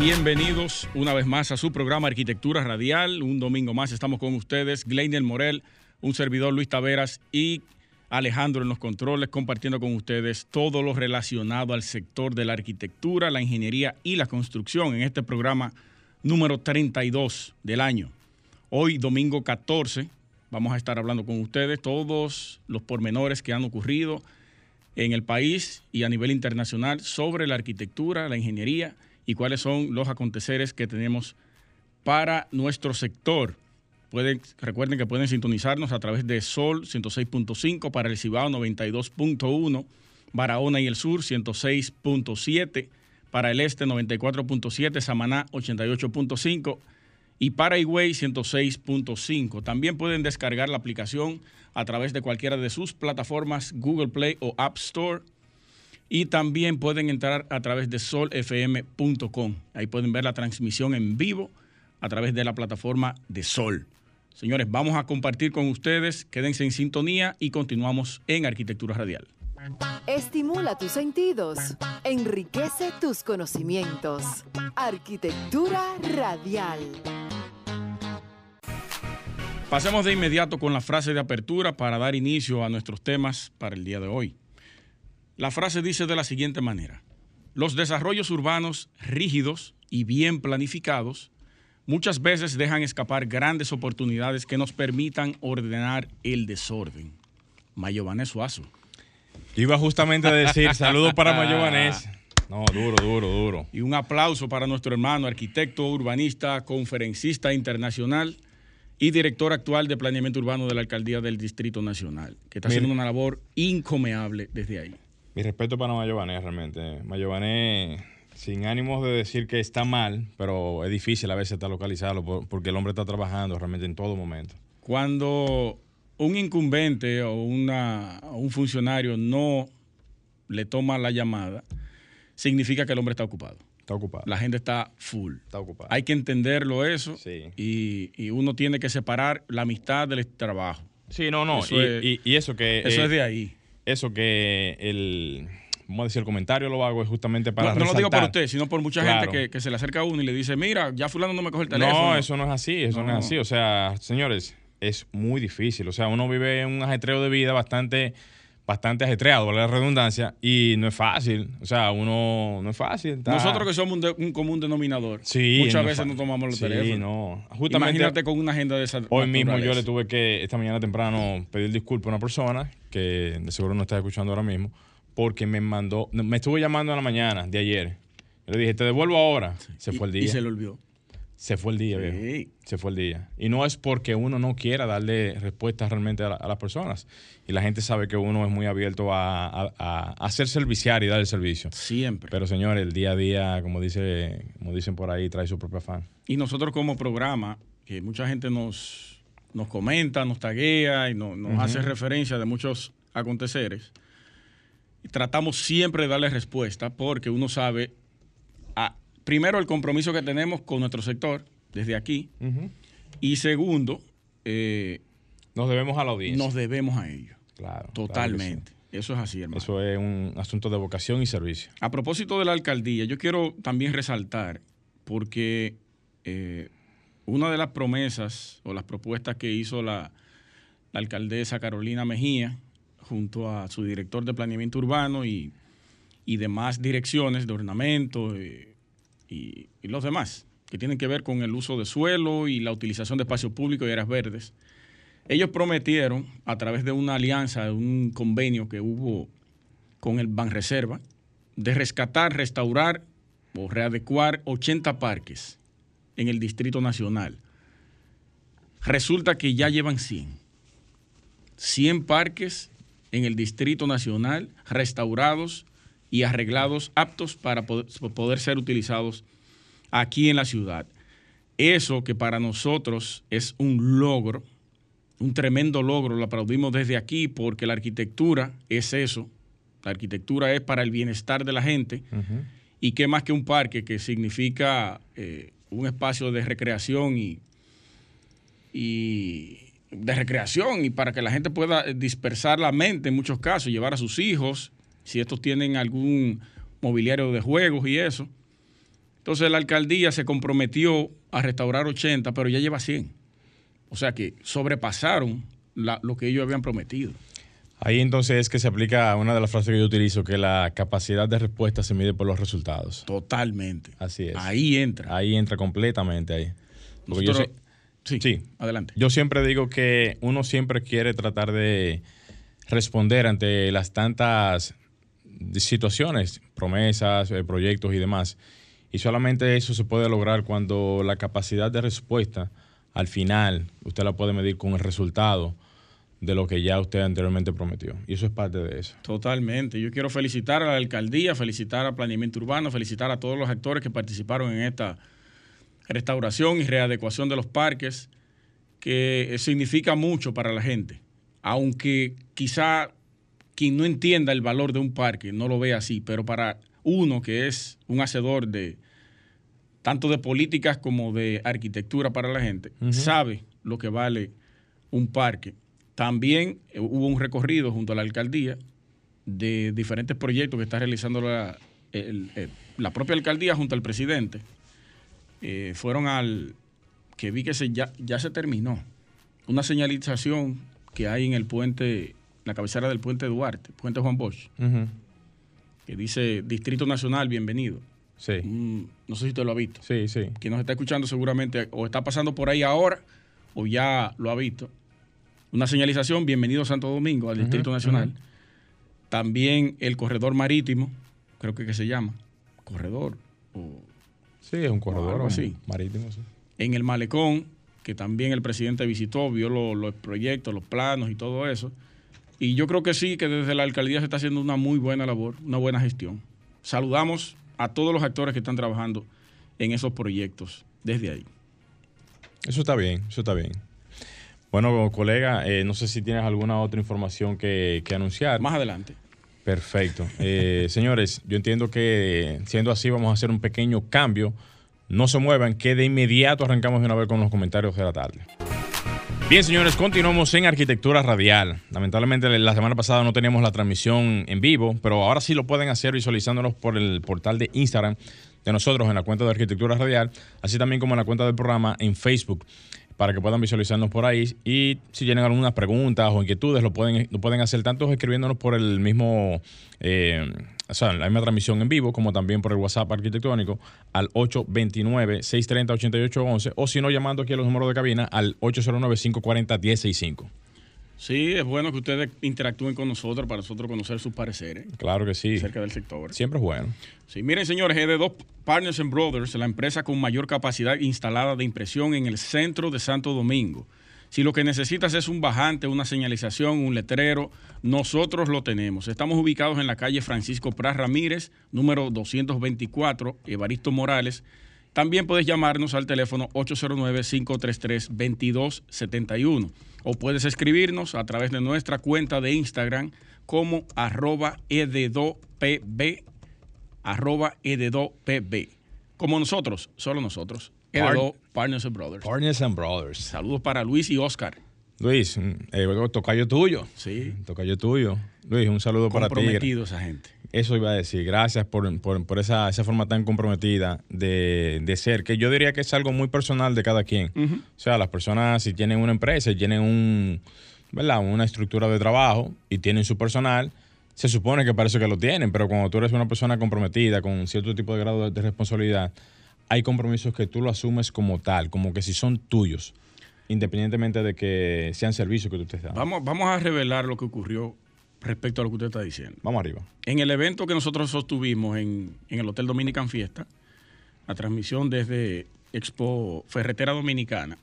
Bienvenidos una vez más a su programa Arquitectura Radial. Un domingo más estamos con ustedes, Gleinier Morel, un servidor Luis Taveras y Alejandro en los controles, compartiendo con ustedes todo lo relacionado al sector de la arquitectura, la ingeniería y la construcción en este programa número 32 del año. Hoy, domingo 14, vamos a estar hablando con ustedes todos los pormenores que han ocurrido en el país y a nivel internacional sobre la arquitectura, la ingeniería y cuáles son los aconteceres que tenemos para nuestro sector. Pueden, recuerden que pueden sintonizarnos a través de Sol 106.5 para el Cibao 92.1, Barahona y el Sur 106.7, para el Este 94.7, Samaná 88.5 y para Higüey 106.5. También pueden descargar la aplicación a través de cualquiera de sus plataformas Google Play o App Store y también pueden entrar a través de solfm.com. Ahí pueden ver la transmisión en vivo a través de la plataforma de Sol. Señores, vamos a compartir con ustedes, quédense en sintonía y continuamos en Arquitectura Radial. Estimula tus sentidos, enriquece tus conocimientos. Arquitectura Radial. Pasemos de inmediato con la frase de apertura para dar inicio a nuestros temas para el día de hoy. La frase dice de la siguiente manera, los desarrollos urbanos rígidos y bien planificados muchas veces dejan escapar grandes oportunidades que nos permitan ordenar el desorden. Mayobanés Suazo. Iba justamente a decir, saludos para Mayobanés. No, duro, duro, duro. Y un aplauso para nuestro hermano, arquitecto, urbanista, conferencista internacional y director actual de planeamiento urbano de la alcaldía del Distrito Nacional, que está haciendo una labor incomeable desde ahí. Mi respeto para Mayobanés realmente. Mayobanés, sin ánimos de decir que está mal, pero es difícil a veces estar localizado porque el hombre está trabajando realmente en todo momento. Cuando un incumbente o, una, o un funcionario no le toma la llamada, significa que el hombre está ocupado. Está ocupado. La gente está full. Está ocupado. Hay que entenderlo eso Sí. y, y uno tiene que separar la amistad del trabajo. Sí, no, no. Eso y, es- y- y eso que. Eso eh, es de ahí. Eso que el. Vamos a decir, el comentario lo hago es justamente para. No, no lo digo por usted, sino por mucha Claro. gente que, que se le acerca a uno y le dice, mira, ya fulano no me coge el teléfono. No, eso no es así, eso no. No. es así. O sea, señores, es muy difícil. O sea, uno vive un ajetreo de vida bastante, bastante ajetreado, vale la redundancia, y no es fácil. O sea, uno no es fácil. está- Nosotros que somos un, de- un común denominador, Sí, muchas no veces no tomamos los sí, teléfonos. no. Justamente Imagínate con una agenda de esa Hoy mismo yo le tuve que, esta mañana temprano, pedir disculpas a una persona que de seguro no está escuchando ahora mismo, porque me mandó, me estuvo llamando en la mañana de ayer. Yo le dije, te devuelvo ahora. Se Y- fue el Y día. se le olvidó. Se fue el día, Sí. viejo. Se fue el día. Y no es porque uno no quiera darle respuestas realmente a, la- a las personas. Y la gente sabe que uno es muy abierto a, a- ser serviciar y dar el servicio. Siempre. Pero señores, el día a día, como dice, como dicen por ahí, trae su propio afán. Y nosotros como programa, que mucha gente nos, nos comenta, nos taguea y no- nos hace referencia de muchos aconteceres, tratamos siempre de darle respuesta porque uno sabe, primero, el compromiso que tenemos con nuestro sector desde aquí y segundo, eh, Nos debemos a la audiencia. nos debemos a ellos. Claro. claro que sí. Totalmente. Eso es así, hermano. Eso es un asunto de vocación y servicio. A propósito de la alcaldía, yo quiero también resaltar, porque eh, una de las promesas o las propuestas que hizo la, la alcaldesa Carolina Mejía, junto a su director de planeamiento urbano y, y demás direcciones de ornamento eh, y, los demás, que tienen que ver con el uso de suelo y la utilización de espacios públicos y áreas verdes. Ellos prometieron, a través de una alianza, de un convenio que hubo con el Banreserva, de rescatar, restaurar o readecuar 80 parques en el Distrito Nacional. Resulta que ya llevan 100. 100 parques en el Distrito Nacional restaurados y arreglados aptos para poder, ser utilizados aquí en la ciudad. Eso que para nosotros es un logro, un tremendo logro, lo aplaudimos desde aquí porque la arquitectura es eso. La arquitectura es para el bienestar de la gente. Y qué más que un parque que significa eh, un espacio de recreación y, y de recreación y para que la gente pueda dispersar la mente en muchos casos, llevar a sus hijos, si estos tienen algún mobiliario de juegos y eso. Entonces la alcaldía se comprometió a restaurar 80, pero ya lleva 100. O sea que sobrepasaron lo que ellos habían prometido. Ahí entonces es que se aplica una de las frases que yo utilizo, que la capacidad de respuesta se mide por los resultados. Totalmente. Así es. Ahí entra. Ahí entra completamente ahí. sí, sí, adelante. Yo siempre digo que uno siempre quiere tratar de responder ante las tantas situaciones, promesas, eh, proyectos y demás. Y solamente eso se puede lograr cuando la capacidad de respuesta al final usted la puede medir con el resultado de lo que ya usted anteriormente prometió. Y eso es parte de eso. Totalmente. Yo quiero felicitar a la alcaldía, felicitar a Planeamiento Urbano, felicitar a todos los actores que participaron en esta restauración y readecuación de los parques, que significa mucho para la gente. Aunque quizá quien no entienda el valor de un parque no lo vea así, pero para uno que es un hacedor de tanto de políticas como de arquitectura para la gente, sabe lo que vale un parque también eh, hubo un recorrido junto a la alcaldía de diferentes proyectos que está realizando la, la propia alcaldía junto al presidente. Eh, fueron al que vi que se, ya, ya se terminó. Una señalización que hay en el puente, la cabecera del puente Duarte, puente Juan Bosch, que dice Distrito Nacional, bienvenido. Sí. Mm, no sé si usted lo ha visto. Sí, sí. Quien nos está escuchando seguramente o está pasando por ahí ahora o ya lo ha visto una señalización, bienvenido Santo Domingo, al Distrito Nacional. También el corredor marítimo, creo que, que se llama, corredor. sí, es un corredor así. marítimo. Sí. En el malecón, que también el presidente visitó, vio los proyectos, los planos y todo eso. Y yo creo que sí, que desde la alcaldía se está haciendo una muy buena labor, una buena gestión. Saludamos a todos los actores que están trabajando en esos proyectos desde ahí. Eso está bien, eso está bien. Bueno, colega, eh, no sé si tienes alguna otra información que, anunciar. Más adelante. Perfecto. Eh, señores, yo entiendo que siendo así vamos a hacer un pequeño cambio. No se muevan, que de inmediato arrancamos de una vez con los comentarios de la tarde. Bien, señores, continuamos en Arquitectura Radial. Lamentablemente la semana pasada no teníamos la transmisión en vivo, pero ahora sí lo pueden hacer visualizándonos por el portal de Instagram de nosotros en la cuenta de Arquitectura Radial, así también como en la cuenta del programa en Facebook para que puedan visualizarnos por ahí. Y si tienen algunas preguntas o inquietudes, lo pueden, pueden hacer tanto escribiéndonos por el mismo, eh, o sea, la misma transmisión en vivo, como también por el WhatsApp arquitectónico al 829-630-8811 o si no, llamando aquí a los números de cabina al 809-540-1065. Sí, es bueno que ustedes interactúen con nosotros para nosotros conocer sus pareceres. Claro que sí. Cerca del sector. Siempre es bueno. Sí, miren señores, es de dos Partners and Brothers, la empresa con mayor capacidad instalada de impresión en el centro de Santo Domingo. Si lo que necesitas es un bajante, una señalización, un letrero, nosotros lo tenemos. Estamos ubicados en la calle Francisco Pras Ramírez, número 224, Evaristo Morales. También puedes llamarnos al teléfono 809-533-2271 o puedes escribirnos a través de nuestra cuenta de Instagram como arroba ededopb, arroba ededopb. Como nosotros, solo nosotros. Partners and Brothers. Partners and Brothers. Saludos para Luis y Oscar. Luis, mm, eh, tocayo tuyo. Sí. Tocayo tuyo. Luis, un saludo para ti. Comprometido esa gente. Eso iba a decir. Gracias por, esa, forma tan comprometida de, ser, que yo diría que es algo muy personal de cada quien. O sea, las personas si tienen una empresa y tienen un, ¿verdad? una estructura de trabajo y tienen su personal, se supone que parece que lo tienen, pero cuando tú eres una persona comprometida con cierto tipo de grado de, responsabilidad, hay compromisos que tú lo asumes como tal, como que si son tuyos, independientemente de que sean servicios que tú estés dando. Vamos, vamos a revelar lo que ocurrió respecto a lo que usted está diciendo. Vamos arriba. En el evento que nosotros sostuvimos en, el Hotel Dominican Fiesta, la transmisión desde Expo Ferretera Dominicana,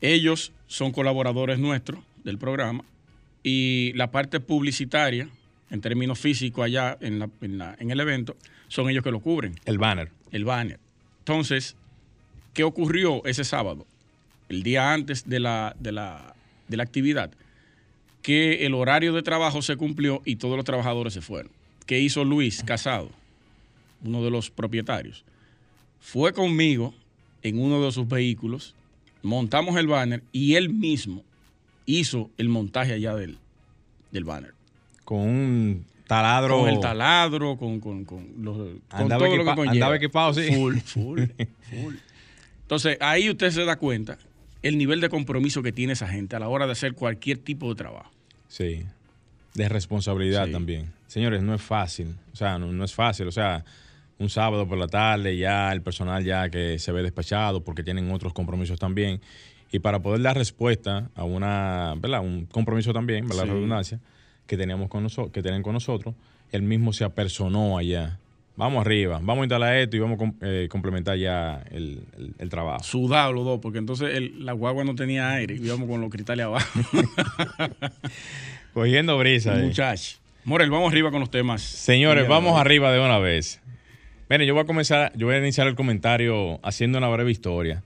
ellos son colaboradores nuestros del programa y la parte publicitaria en términos físicos allá en, la- en la- en el evento, son ellos que lo cubren, El banner. el banner. Entonces, ¿qué ocurrió ese sábado? El día antes de la, de la, de la actividad, que el horario de trabajo se cumplió y todos los trabajadores se fueron. ¿Qué hizo Luis Casado, uno de los propietarios? Fue conmigo en uno de sus vehículos, montamos el banner y él mismo hizo el montaje allá del, del banner. Con un taladro. Con el taladro, con, con, con, los- con Andaba todo lo que equipa- conlleva. andaba equipado, sí. Full, full, full. Entonces, ahí usted se da cuenta el nivel de compromiso que tiene esa gente a la hora de hacer cualquier tipo de trabajo. Sí. De responsabilidad Sí. también. Señores, no es fácil. O sea, no, no es fácil. O sea, un sábado por la tarde ya el personal ya que se ve despachado porque tienen otros compromisos también. Y para poder dar respuesta a una, ¿verdad? Un compromiso también, ¿verdad? Sí. La redundancia, que teníamos con nosotros, que tienen con nosotros, él mismo se apersonó allá. Vamos arriba, vamos a instalar esto y vamos a com- eh, complementar ya el, el- el trabajo. Sudado los dos, porque entonces el- la guagua no tenía aire y íbamos con los cristales abajo. Cogiendo brisa. Muchachos. Morel, vamos arriba con los temas. Señores, vamos arriba de una vez. Miren, yo voy a comenzar, yo voy a iniciar el comentario haciendo una breve historia.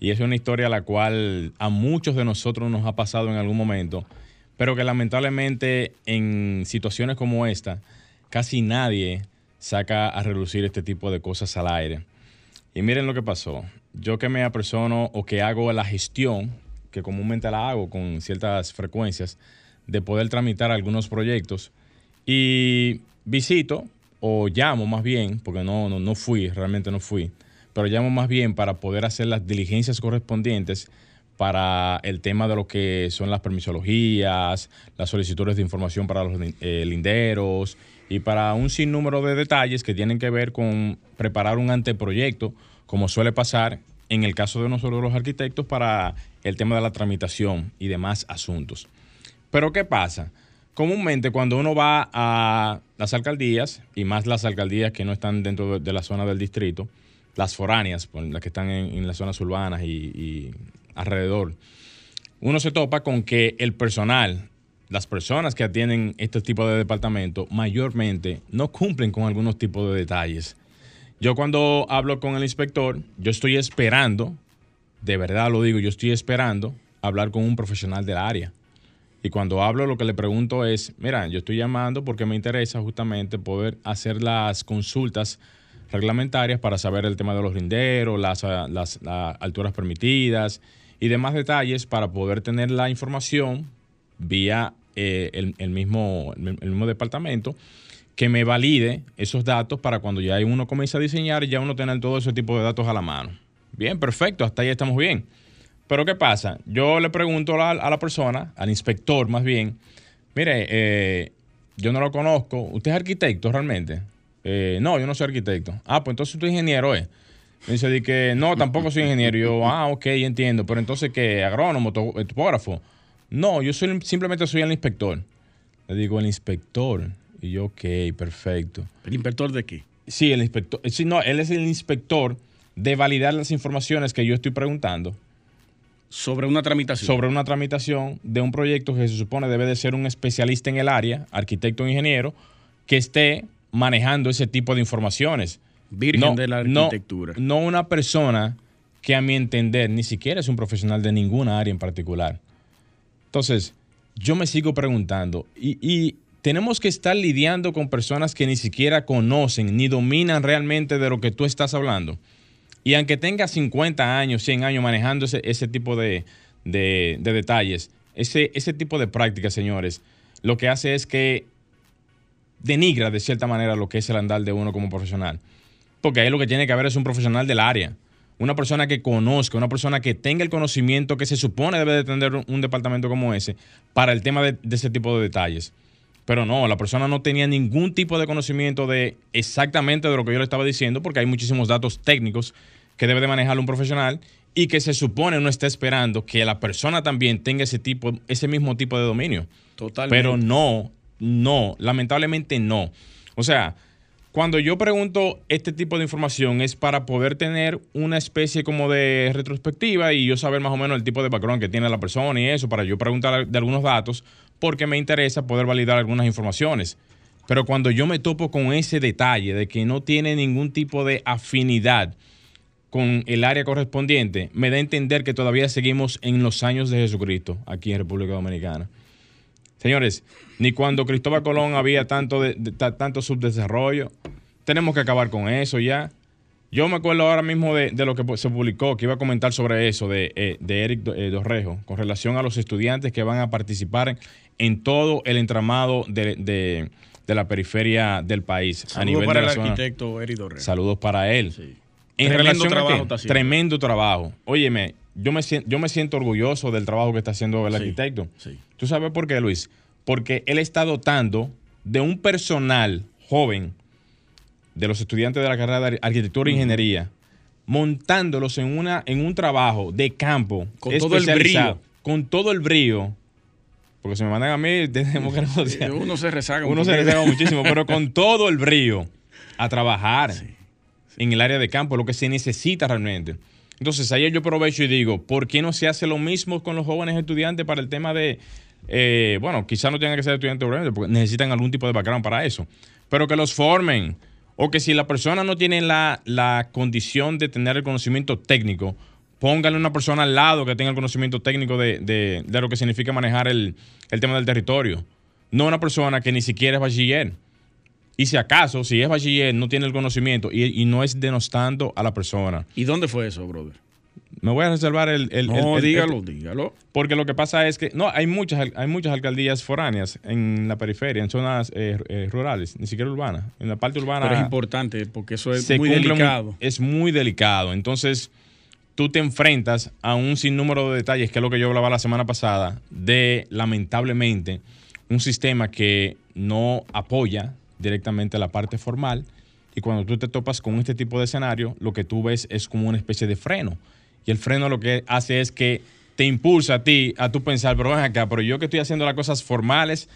Y es una historia la cual a muchos de nosotros nos ha pasado en algún momento, pero que lamentablemente en situaciones como esta, casi nadie saca a relucir este tipo de cosas al aire. Y miren lo que pasó. Yo que me apersono o que hago la gestión, que comúnmente la hago con ciertas frecuencias, de poder tramitar algunos proyectos y visito o llamo más bien, porque no, no, no fui, realmente no fui, pero llamo más bien para poder hacer las diligencias correspondientes para el tema de lo que son las permisologías, las solicitudes de información para los eh, linderos y para un sinnúmero de detalles que tienen que ver con preparar un anteproyecto, como suele pasar en el caso de nosotros los arquitectos para el tema de la tramitación y demás asuntos. Pero ¿qué pasa? Comúnmente cuando uno va a las alcaldías, y más las alcaldías que no están dentro de, la zona del distrito, las foráneas, las que están en, las zonas urbanas y alrededor, uno se topa con que el personal, las personas que atienden este tipo de departamento, mayormente no cumplen con algunos tipos de detalles. Yo cuando hablo con el inspector, yo estoy esperando, de verdad lo digo, yo estoy esperando hablar con un profesional del área. Y cuando hablo, lo que le pregunto es, mira, yo estoy llamando porque me interesa justamente poder hacer las consultas reglamentarias para saber el tema de los las, las alturas permitidas y demás detalles para poder tener la información vía eh, el, mismo, el mismo departamento que me valide esos datos para cuando ya uno comience a diseñar, ya uno tener todo ese tipo de datos a la mano. Bien, perfecto, hasta ahí estamos bien. Pero ¿qué pasa? Yo le pregunto a la, persona, al inspector más bien, mire, eh, yo no lo conozco, ¿usted es arquitecto realmente? "Eh, no, yo no soy arquitecto. Ah, pues entonces tú ingeniero, ¿eh? Me dice di que no, tampoco soy ingeniero. Yo, ah, ok, entiendo. Pero entonces, ¿qué? ¿Agrónomo, eh, topógrafo? No, yo soy, simplemente soy el inspector. Le digo, el inspector. Y yo, ok, perfecto. ¿El inspector de qué? Sí, el inspector. eh, Sí, no, él es el inspector de validar las informaciones que yo estoy preguntando Sobre una tramitación. sobre una tramitación de un proyecto que se supone debe de ser un especialista en el área, arquitecto o ingeniero, que esté manejando ese tipo de informaciones. Virgen de la arquitectura. No, una persona que a mi entender ni siquiera es un profesional de ninguna área en particular. Entonces, yo me sigo preguntando, y, y tenemos que estar lidiando con personas que ni siquiera conocen ni dominan realmente de lo que tú estás hablando. Y aunque tenga 50 años, 100 años manejando ese, ese tipo de, de- de detalles, ese, ese tipo de prácticas, señores, lo que hace es que denigra de cierta manera lo que es el andar de uno como profesional. Porque ahí lo que tiene que haber es un profesional del área. Una persona que conozca, una persona que tenga el conocimiento que se supone debe de tener un, un departamento como ese para el tema de, de ese tipo de detalles. Pero no, la persona no tenía ningún tipo de conocimiento de exactamente de lo que yo le estaba diciendo, porque hay muchísimos datos técnicos que debe de manejar un profesional y que se supone no está esperando que la persona también tenga ese tipo, ese mismo tipo de dominio. Totalmente. Pero no, no, lamentablemente no. O sea, cuando yo pregunto este tipo de información es para poder tener una especie como de retrospectiva y yo saber más o menos el tipo de background que tiene la persona y eso, para yo preguntar de algunos datos, porque me interesa poder validar algunas informaciones. Pero cuando yo me topo con ese detalle de que no tiene ningún tipo de afinidad con el área correspondiente, me da a entender que todavía seguimos en los años de Jesucristo aquí en República Dominicana. Señores, ni cuando Cristóbal Colón había tanto, de, tanto subdesarrollo. Tenemos que acabar con eso ya. Yo me acuerdo ahora mismo de, lo que se publicó, que iba a comentar sobre eso, de, eh, Eric eh, Dorrejo, con relación a los estudiantes que van a participar en todo el entramado de, la periferia del país. Saludos a nivel para el arquitecto Eric Dorrejo. Saludos para él. En tremendo relación trabajo a tremendo trabajo. Óyeme, yo me, siento, yo me siento orgulloso del trabajo que está haciendo el arquitecto. ¿Tú sabes por qué, Luis? Porque él está dotando de un personal joven de los estudiantes de la carrera de arquitectura e ingeniería, montándolos en, una, en un trabajo de campo con todo el brillo. Con todo el brillo. Porque si me mandan a mí, tenemos que negociar. Uno se rezaga. Uno se rezaga muchísimo, pero con todo el brillo a trabajar en el área de campo, lo que se necesita realmente. Entonces, ahí yo aprovecho y digo, ¿por qué no se hace lo mismo con los jóvenes estudiantes para el tema de, eh, bueno, quizás no tengan que ser estudiantes porque necesitan algún tipo de background para eso, pero que los formen, o que si la persona no tiene la, condición de tener el conocimiento técnico, póngale una persona al lado que tenga el conocimiento técnico de, lo que significa manejar el, tema del territorio. No una persona que ni siquiera es bachiller. Y si acaso, si es bachiller, no tiene el conocimiento y, no es denostando a la persona. ¿Y dónde fue eso, brother? Me voy a reservar el... no, dígalo, dígalo. Porque lo que pasa es que, no, hay muchas, hay muchas alcaldías foráneas en la periferia, en zonas eh, eh, rurales, ni siquiera urbanas. En la parte urbana... Pero es importante porque eso es muy delicado. es muy delicado. Entonces, tú te enfrentas a un sinnúmero de detalles, que es lo que yo hablaba la semana pasada, de, lamentablemente, un sistema que no apoya directamente la parte formal. Y cuando tú te topas con este tipo de escenario, lo que tú ves es como una especie de freno. Y el freno lo que hace es que te impulsa a ti a tú pensar, pero ven acá, pero yo que estoy haciendo las cosas formales,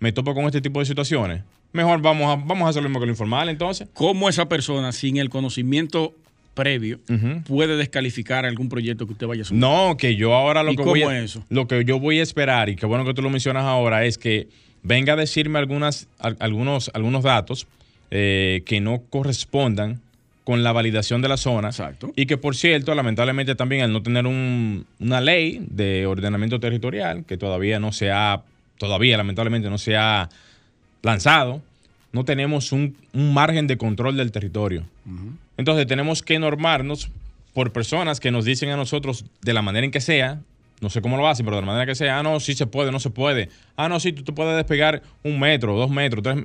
me topo con este tipo de situaciones. Mejor vamos a, vamos a hacer lo mismo que lo informal entonces. ¿Cómo esa persona, sin el conocimiento previo, puede descalificar algún proyecto que usted vaya a hacer? No, que yo ahora lo que voy a, eso? lo que yo voy a esperar, y qué bueno que tú lo mencionas ahora, es que venga a decirme algunas, algunos, algunos datos eh, que no correspondan con la validación de la zona. Exacto. Y que, por cierto, lamentablemente también al no tener una ley de ordenamiento territorial, que todavía no se ha, todavía lamentablemente no se ha lanzado, no tenemos un, margen de control del territorio. Entonces tenemos que normarnos por personas que nos dicen a nosotros de la manera en que sea, no sé cómo lo hacen, pero de la manera que sea, ah, no, sí se puede, no se puede. Ah, no, sí, tú te puedes despegar un metro, dos metros, tres,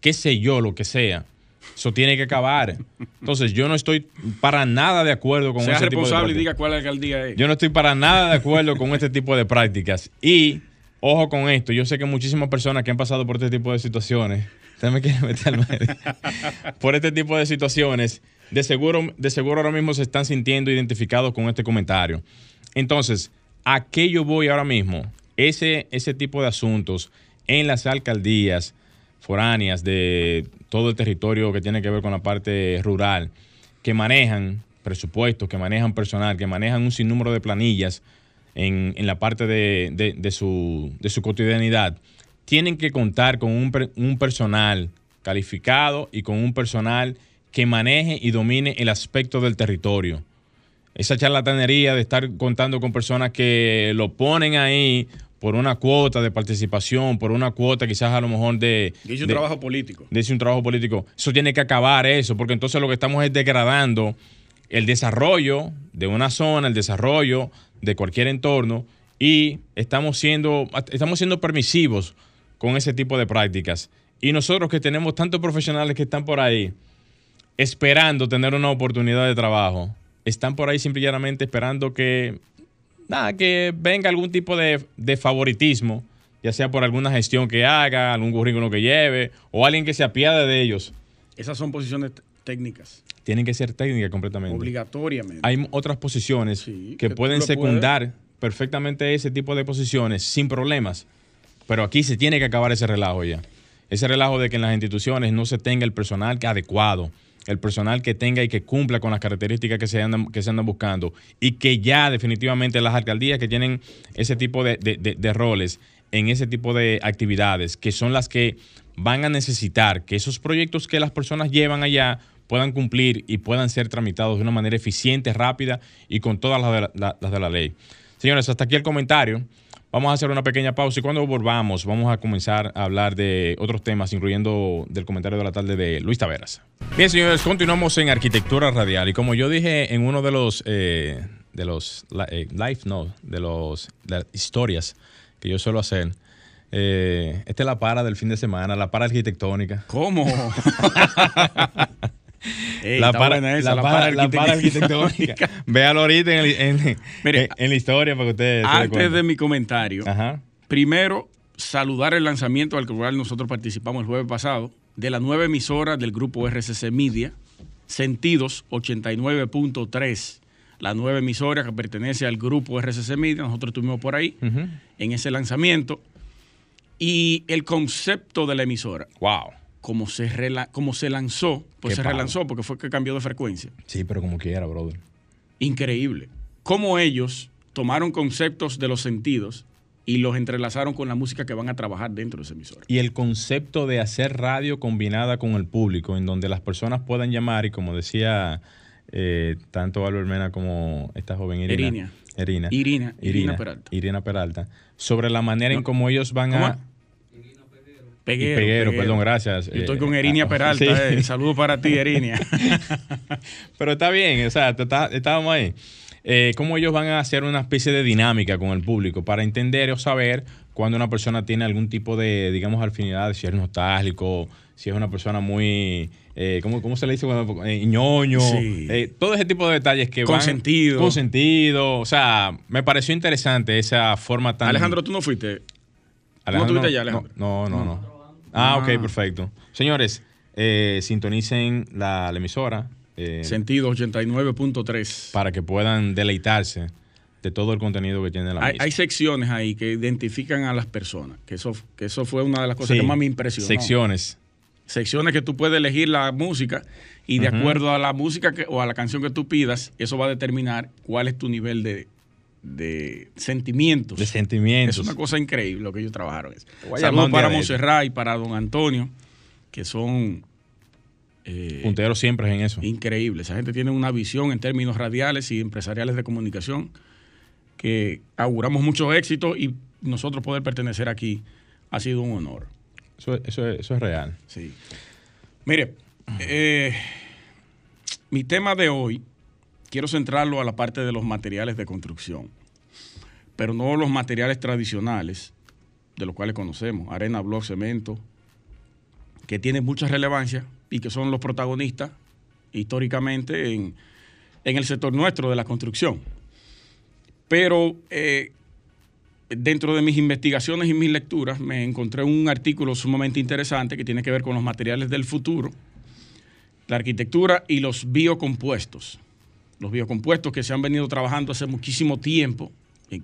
qué sé yo, lo que sea. Eso tiene que acabar. Entonces, yo no estoy para nada de acuerdo con sea ese responsable y diga cuál alcaldía es. Yo no estoy para nada de acuerdo con este tipo de prácticas. Y, ojo con esto, yo sé que muchísimas personas que han pasado por este tipo de situaciones, usted me quiere meter por este tipo de situaciones, de seguro, de seguro ahora mismo se están sintiendo identificados con este comentario. Entonces, ¿a qué yo voy ahora mismo? Ese, ese tipo de asuntos en las alcaldías foráneas de todo el territorio que tiene que ver con la parte rural, que manejan presupuestos, que manejan personal, que manejan un sinnúmero de planillas en, la parte de, su, cotidianidad, tienen que contar con un, personal calificado y con un personal que maneje y domine el aspecto del territorio. Esa charlatanería de estar contando con personas que lo ponen ahí por una cuota de participación, por una cuota quizás a lo mejor de... Dice un trabajo político. Dice un trabajo político. Eso tiene que acabar eso, porque entonces lo que estamos es degradando el desarrollo de una zona, el desarrollo de cualquier entorno y estamos siendo, estamos siendo permisivos con ese tipo de prácticas. Y nosotros que tenemos tantos profesionales que están por ahí esperando tener una oportunidad de trabajo, están por ahí simplemente esperando que nada, que venga algún tipo de, favoritismo, ya sea por alguna gestión que haga, algún currículum que lleve, o alguien que se apiade de ellos. Esas son posiciones técnicas. Tienen que ser técnicas completamente. Obligatoriamente. Hay otras posiciones que, pueden secundar perfectamente ese tipo de posiciones sin problemas. Pero aquí se tiene que acabar ese relajo ya. ese relajo de que en las instituciones no se tenga el personal adecuado, el personal que tenga y que cumpla con las características que se andan, que se andan buscando y que ya definitivamente las alcaldías que tienen ese tipo de, de roles en ese tipo de actividades, que son las que van a necesitar que esos proyectos que las personas llevan allá puedan cumplir y puedan ser tramitados de una manera eficiente, rápida y con todas las de la, ley. Señores, hasta aquí el comentario. Vamos a hacer una pequeña pausa y cuando volvamos vamos a comenzar a hablar de otros temas, incluyendo del comentario de la tarde de Luis Taveras. Bien, señores, continuamos en arquitectura radial y como yo dije en uno de los eh, de los eh, live, no, de los de historias que yo suelo hacer, eh, esta es la para del fin de semana, la para arquitectónica. ¿Cómo? la, para, arquitectónica. Véalo ahorita en, la historia para que ustedes. Antes de mi comentario, primero saludar el lanzamiento al cual nosotros participamos el jueves pasado de la nueva emisora del grupo RCC Media, Sentidos 89.3 la nueva emisora que pertenece al grupo RCC Media. Nosotros estuvimos por ahí en ese lanzamiento y el concepto de la emisora. Wow. Como se, como se lanzó, pues se relanzó porque fue que cambió de frecuencia. Sí, pero como quiera, brother. Increíble. Cómo ellos tomaron conceptos de los sentidos y los entrelazaron con la música que van a trabajar dentro de esa emisora. Y el concepto de hacer radio combinada con el público, en donde las personas puedan llamar y como decía eh, tanto Álvaro Mena como esta joven Irina. Irina. Irina. Irina, Peralta. Irina Peralta. Sobre la manera en cómo ellos van a Peguero, Peguero, perdón, gracias. Yo estoy con Erinia ah, Peralta. Eh. Saludos para ti, Erinia. Pero está bien, o sea, estábamos ahí. Eh, ¿Cómo ellos van a hacer una especie de dinámica con el público para entender o saber cuando una persona tiene algún tipo de, digamos, afinidad, si es nostálgico, si es una persona muy, eh, ¿cómo, se le dice? Cuando, eh, ñoño, todo ese tipo de detalles que con sentido. Con sentido. O sea, me pareció interesante esa forma tan... Alejandro, ¿tú no fuiste? Alejandro, ¿No Alejandro? No, no, no. Ah, ok, ah. perfecto. Señores, eh, sintonicen la, emisora. Eh, Sentido 89.3. Para que puedan deleitarse de todo el contenido que tiene la hay, Hay secciones ahí que identifican a las personas, que eso, que eso fue una de las cosas que más me impresionó. Secciones. Secciones que tú puedes elegir la música y de acuerdo a la música que, o a la canción que tú pidas, eso va a determinar cuál es tu nivel de, de sentimientos. De sentimientos. Es una cosa increíble lo que ellos trabajaron. Saludos para Monserrat y para don Antonio, que son... Eh, Punteros siempre en eso. Increíble. Esa gente tiene una visión en términos radiales y empresariales de comunicación que auguramos mucho éxito y nosotros poder pertenecer aquí ha sido un honor. Eso, es real. Sí. Mire, eh, mi tema de hoy quiero centrarlo a la parte de los materiales de construcción, pero no los materiales tradicionales de los cuales conocemos, arena, bloque, cemento, que tienen mucha relevancia y que son los protagonistas históricamente en, el sector nuestro de la construcción. Pero eh, dentro de mis investigaciones y mis lecturas me encontré un artículo sumamente interesante que tiene que ver con los materiales del futuro, la arquitectura y los biocompuestos los biocompuestos que se han venido trabajando hace muchísimo tiempo,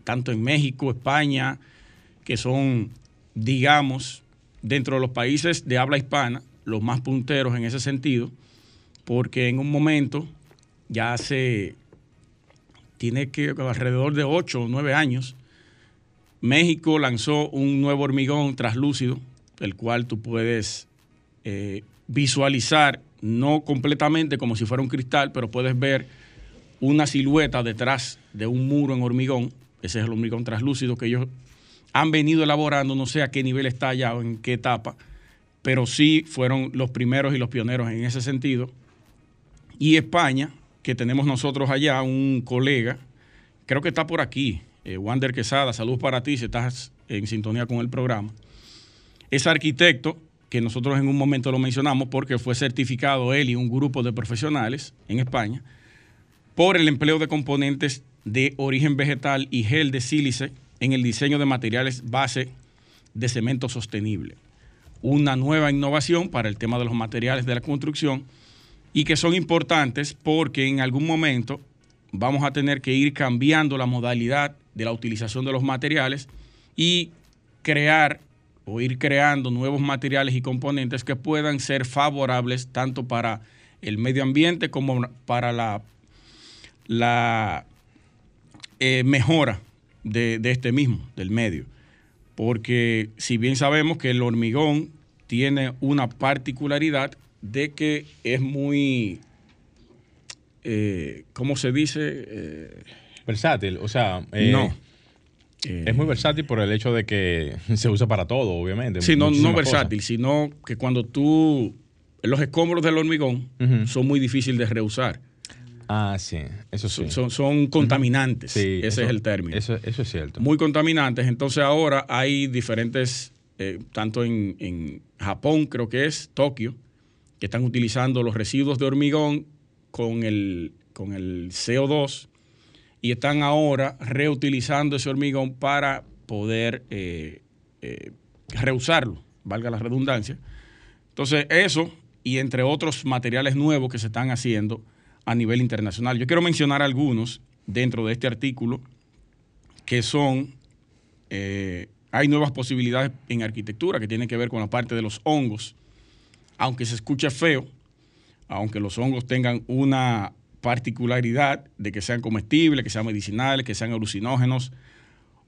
tanto en México, España, que son, digamos, dentro de los países de habla hispana, los más punteros en ese sentido, porque en un momento, ya hace, tiene que alrededor de 8 o 9 años, México lanzó un nuevo hormigón traslúcido, el cual tú puedes eh, visualizar, no completamente como si fuera un cristal, pero puedes ver una silueta detrás de un muro en hormigón. Ese es el hormigón translúcido que ellos han venido elaborando, no sé a qué nivel está ya o en qué etapa, pero sí fueron los primeros y los pioneros en ese sentido. Y España, que tenemos nosotros allá un colega, creo que está por aquí, eh, Wander Quesada, saludos para ti si estás en sintonía con el programa. Es arquitecto, que nosotros en un momento lo mencionamos porque fue certificado él y un grupo de profesionales en España por el empleo de componentes de origen vegetal y gel de sílice en el diseño de materiales base de cemento sostenible. Una nueva innovación para el tema de los materiales de la construcción y que son importantes porque en algún momento vamos a tener que ir cambiando la modalidad de la utilización de los materiales y crear o ir creando nuevos materiales y componentes que puedan ser favorables tanto para el medio ambiente como para la, la eh, mejora de, de este mismo, del medio. Porque si bien sabemos que el hormigón tiene una particularidad de que es muy, eh, ¿cómo se dice? Eh, versátil, o sea, eh, no. es muy versátil por el hecho de que se usa para todo, obviamente. Sí, no, versátil, sino que cuando tú, los escombros del hormigón son muy difíciles de reusar. Ah, sí, eso sí. Son, son- son contaminantes, Sí, ese eso- es el término. Eso, eso es cierto. muy contaminantes. Entonces ahora hay diferentes, eh, tanto en, en Japón, creo que es Tokio, que están utilizando los residuos de hormigón con el, con el CO2 y están ahora reutilizando ese hormigón para poder eh, eh, reusarlo, valga la redundancia. Entonces eso y entre otros materiales nuevos que se están haciendo a nivel internacional. Yo quiero mencionar algunos dentro de este artículo que son, eh, hay nuevas posibilidades en arquitectura que tienen que ver con la parte de los hongos, aunque se escuche feo, aunque los hongos tengan una particularidad de que sean comestibles, que sean medicinales, que sean alucinógenos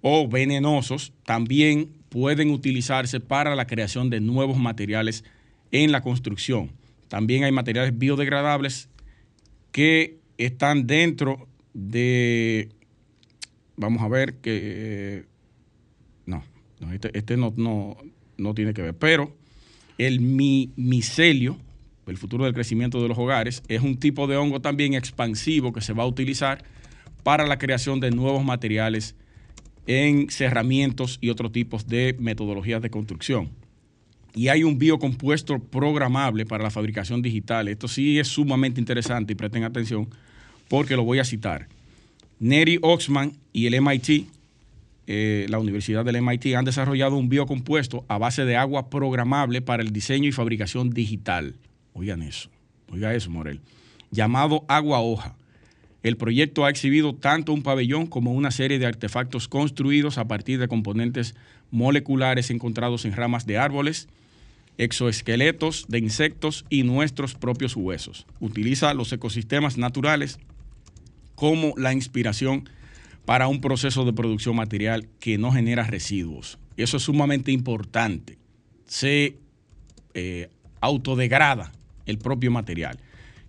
o venenosos, también pueden utilizarse para la creación de nuevos materiales en la construcción. También hay materiales biodegradables que están dentro de vamos a ver que no, no, este, este no, no, no tiene que ver, pero el mi- micelio, el futuro del crecimiento de los hogares, es un tipo de hongo también expansivo que se va a utilizar para la creación de nuevos materiales en cerramientos y otros tipos de metodologías de construcción. Y hay un biocompuesto programable para la fabricación digital. Esto sí es sumamente interesante y presten atención porque lo voy a citar. Neri Oxman y el MIT, eh, la Universidad del MIT, han desarrollado un biocompuesto a base de agua programable para el diseño y fabricación digital. Oigan eso, oiga eso, Morel. Llamado agua hoja. El proyecto ha exhibido tanto un pabellón como una serie de artefactos construidos a partir de componentes moleculares encontrados en ramas de árboles, exoesqueletos de insectos y nuestros propios huesos. Utiliza los ecosistemas naturales como la inspiración para un proceso de producción material que no genera residuos. Eso es sumamente importante. Se eh, autodegrada el propio material.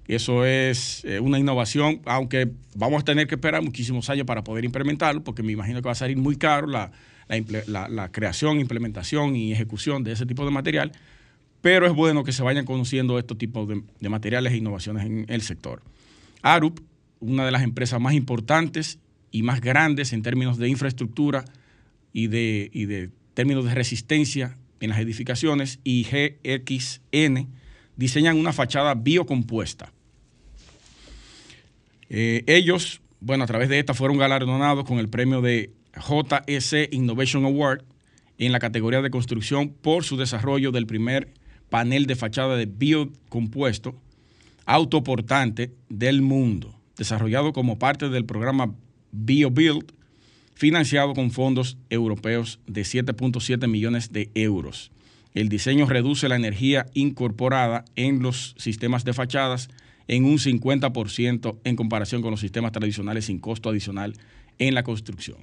Eso es eh, una innovación, aunque vamos a tener que esperar muchísimos años para poder implementarlo, porque me imagino que va a salir muy caro la, creación, implementación y ejecución de ese tipo de material, pero es bueno que se vayan conociendo estos tipos de, materiales e innovaciones en el sector. ARUP, una de las empresas más importantes y más grandes en términos de infraestructura y de, términos de resistencia en las edificaciones, y GXN, diseñan una fachada biocompuesta. Eh, ellos, bueno, a través de esta fueron galardonados con el premio de JEC Innovation Award en la categoría de construcción por su desarrollo del primer panel de fachada de biocompuesto autoportante del mundo, desarrollado como parte del programa BioBuild, financiado con fondos europeos de 7.7 millones de euros. El diseño reduce la energía incorporada en los sistemas de fachadas en un 50% en comparación con los sistemas tradicionales sin costo adicional en la construcción.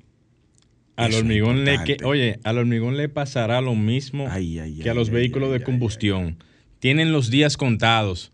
Al Eso hormigón le que, oye, al hormigón le pasará lo mismo Ay, ay, que a los vehículos de combustión. Tienen los días contados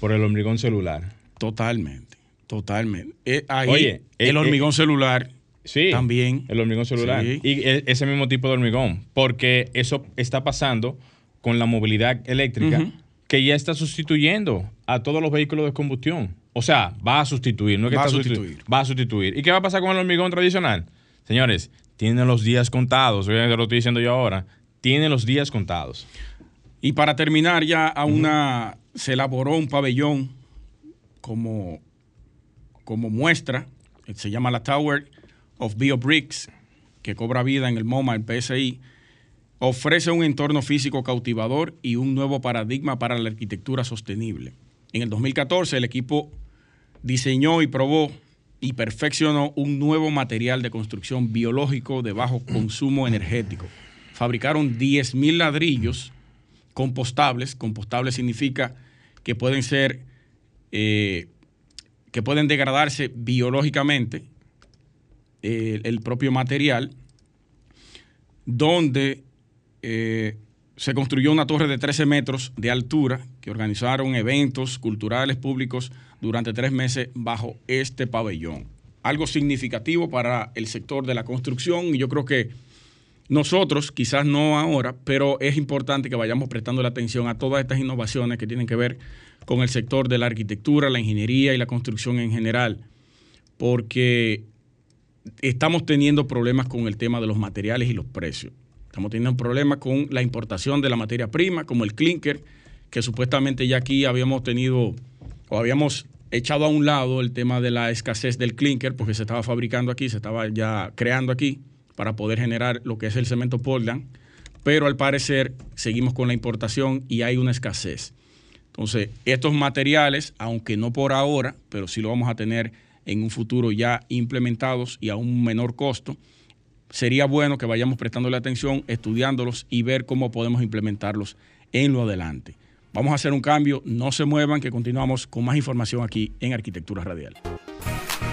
por el hormigón celular. Totalmente, totalmente. Eh, ahí, Oye, el eh, hormigón celular Sí. También. El hormigón celular. Sí. Y e- ese mismo tipo de hormigón. Porque eso está pasando con la movilidad eléctrica que ya está sustituyendo a todos los vehículos de combustión. O sea, va a sustituir, no es que Va a está sustitu- sustituir. Va a sustituir. ¿Y qué va a pasar con el hormigón tradicional? Señores, tiene los días contados. Oigan, que lo estoy diciendo yo ahora. Tiene los días contados. Y para terminar, ya a una se elaboró un pabellón como, como muestra, se llama la Tower of BioBricks, que cobra vida en el MoMA, el PSI, ofrece un entorno físico cautivador y un nuevo paradigma para la arquitectura sostenible. En el 2014 el equipo diseñó y probó y perfeccionó un nuevo material de construcción biológico de bajo consumo energético, fabricaron 10.000 ladrillos compostables. Compostable significa que pueden ser, eh, que pueden degradarse biológicamente eh, el propio material, donde eh, se construyó una torre de 13 metros de altura que organizaron eventos culturales públicos durante tres meses bajo este pabellón. Algo significativo para el sector de la construcción y yo creo que nosotros, quizás no ahora, pero es importante que vayamos prestando la atención a todas estas innovaciones que tienen que ver con el sector de la arquitectura, la ingeniería y la construcción en general, porque estamos teniendo problemas con el tema de los materiales y los precios. Estamos teniendo problemas con la importación de la materia prima, como el clinker, que supuestamente ya aquí habíamos tenido o habíamos echado a un lado el tema de la escasez del clinker, porque se estaba fabricando aquí, se estaba ya creando aquí para poder generar lo que es el cemento Portland, pero al parecer seguimos con la importación y hay una escasez. Entonces, estos materiales, aunque no por ahora, pero sí lo vamos a tener en un futuro ya implementados y a un menor costo, sería bueno que vayamos prestándole atención, estudiándolos y ver cómo podemos implementarlos en lo adelante. Vamos a hacer un cambio, no se muevan, que continuamos con más información aquí en Arquitectura Radial.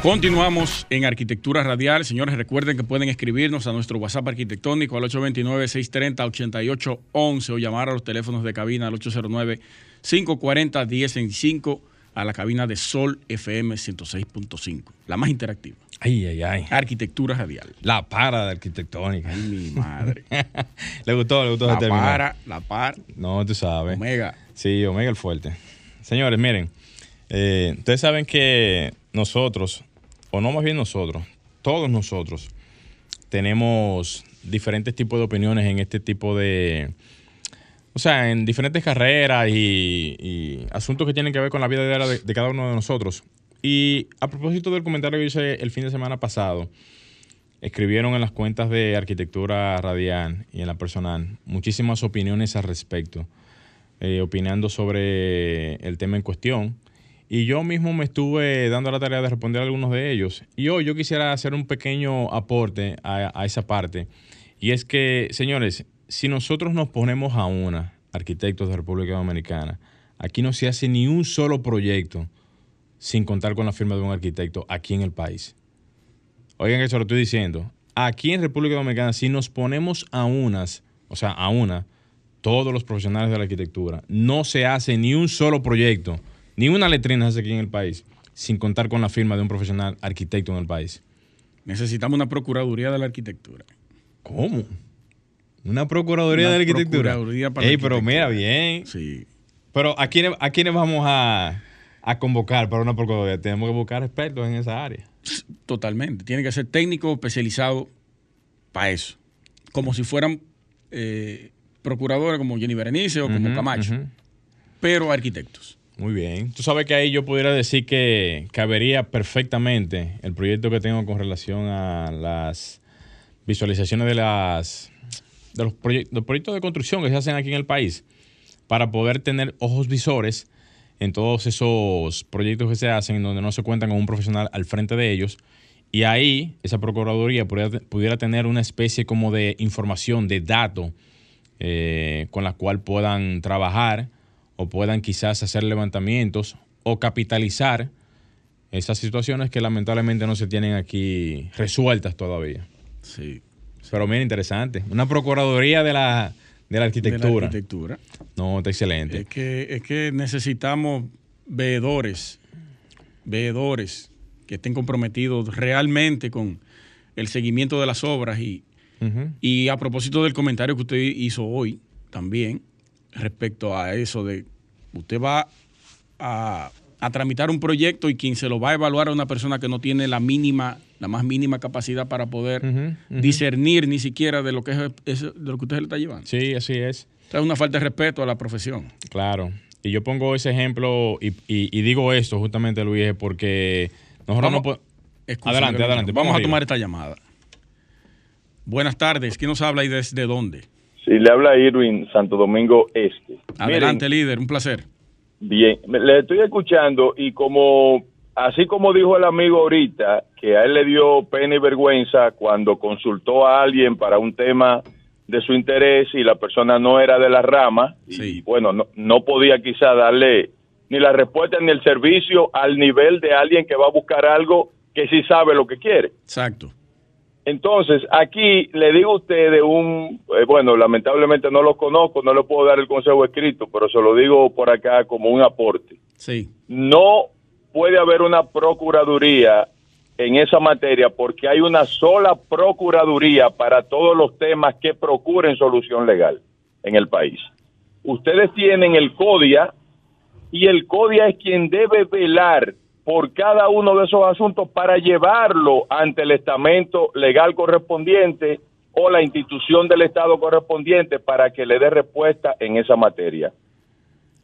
Continuamos en Arquitectura Radial. Señores, recuerden que pueden escribirnos a nuestro WhatsApp arquitectónico al 829-630-8811 o llamar a los teléfonos de cabina al 809-540-1065 a la cabina de Sol FM 106.5, la más interactiva. Ay, ay, ay. Arquitectura Radial. La para de arquitectónica. Ay, mi madre. le gustó, le gustó la ese término. para, la par. No, tú sabes. Omega. Sí, Omega el fuerte. Señores, miren, eh, ustedes saben que nosotros, o no más bien nosotros, todos nosotros, tenemos diferentes tipos de opiniones en este tipo de, o sea, en diferentes carreras y, y asuntos que tienen que ver con la vida diaria de, de cada uno de nosotros. Y a propósito del comentario que hice el fin de semana pasado, escribieron en las cuentas de Arquitectura Radial y en la personal muchísimas opiniones al respecto, eh, opinando sobre el tema en cuestión. Y yo mismo me estuve dando la tarea de responder a algunos de ellos. Y hoy yo quisiera hacer un pequeño aporte a, a esa parte. Y es que, señores, si nosotros nos ponemos a una, arquitectos de República Dominicana, aquí no se hace ni un solo proyecto sin contar con la firma de un arquitecto aquí en el país. Oigan eso lo estoy diciendo. Aquí en República Dominicana, si nos ponemos a unas, o sea, a una, todos los profesionales de la arquitectura, no se hace ni un solo proyecto, ni una letrina se hace aquí en el país, sin contar con la firma de un profesional arquitecto en el país. Necesitamos una Procuraduría de la Arquitectura. ¿Cómo? Una Procuraduría Una de la Arquitectura. Procuraduría para la Ey, pero arquitectura. mira bien. Sí. Pero ¿a quiénes, a quiénes vamos a, a convocar para una Procuraduría? Tenemos que buscar expertos en esa área. Totalmente. Tiene que ser técnico especializado para eso. Como si fueran eh, procuradores como Jenny Berenice o como Camacho. Pero arquitectos. Muy bien. Tú sabes que ahí yo pudiera decir que cabería perfectamente el proyecto que tengo con relación a las visualizaciones de las de los, proye- los proyectos de construcción que se hacen aquí en el país para poder tener ojos visores en todos esos proyectos que se hacen en donde no se cuentan con un profesional al frente de ellos y ahí esa procuraduría pudiera, pudiera tener una especie como de información, de dato eh, con la cual puedan trabajar o puedan quizás hacer levantamientos o capitalizar esas situaciones que lamentablemente no se tienen aquí resueltas todavía. Sí. Pero mira, interesante. Una procuraduría de la, de la arquitectura. De la arquitectura. No, está excelente. Es que, es que necesitamos veedores, veedores que estén comprometidos realmente con el seguimiento de las obras. Y, y a propósito del comentario que usted hizo hoy también, respecto a eso de usted va a, a tramitar un proyecto y quien se lo va a evaluar a una persona que no tiene la mínima, la más mínima capacidad para poder discernir ni siquiera de lo que es, es- de lo que usted le está llevando. Sí, así es. O sea, es una falta de respeto a la profesión. Claro. Y yo pongo ese ejemplo y, y- y digo esto justamente, Luis, porque nosotros no podemos... Adelante, Gabriel. adelante. Vamos, a tomar esta llamada. Buenas tardes. ¿Quién nos habla y desde dónde? Sí, le habla Irwin Santo Domingo Este. Adelante, Miren, líder. Un placer. bien, le estoy escuchando y como, así como dijo el amigo ahorita, que a él le dio pena y vergüenza cuando consultó a alguien para un tema de su interés y la persona no era de la rama y Sí. bueno, no, no podía quizá darle ni la respuesta ni el servicio al nivel de alguien que va a buscar algo que sí sabe lo que quiere. Exacto. Entonces, aquí le digo a usted de un, eh, bueno, lamentablemente no lo conozco, no le puedo dar el consejo escrito, pero se lo digo por acá como un aporte. Sí. No puede haber una procuraduría en esa materia porque hay una sola procuraduría para todos los temas que procuren solución legal en el país. Ustedes tienen el CODIA y el CODIA es quien debe velar por cada uno de esos asuntos para llevarlo ante el estamento legal correspondiente o la institución del Estado correspondiente para que le dé respuesta en esa materia.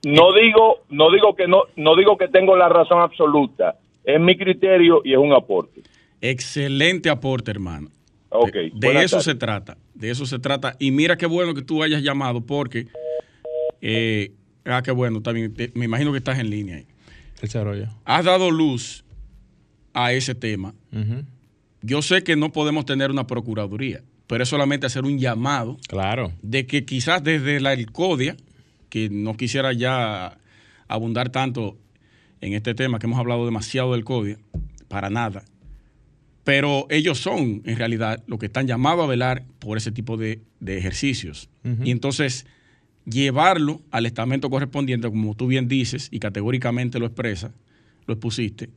No digo, no digo que no, no digo que tengo la razón absoluta. Es mi criterio y es un aporte. Excelente aporte, hermano. Ok, De, eso se trata. De eso se trata. Y mira qué bueno que tú hayas llamado porque... eh, ah, qué bueno. También me imagino que estás en línea ahí. El. Has dado luz a ese tema. Yo sé que no podemos tener una procuraduría, pero es solamente hacer un llamado Claro. de que quizás desde la el CODIA, que no quisiera ya abundar tanto en este tema, que hemos hablado demasiado del CODIA, para nada, pero ellos son en realidad los que están llamados a velar por ese tipo de, de ejercicios. Y entonces llevarlo al estamento correspondiente, como tú bien dices y categóricamente lo expresa, lo expusiste,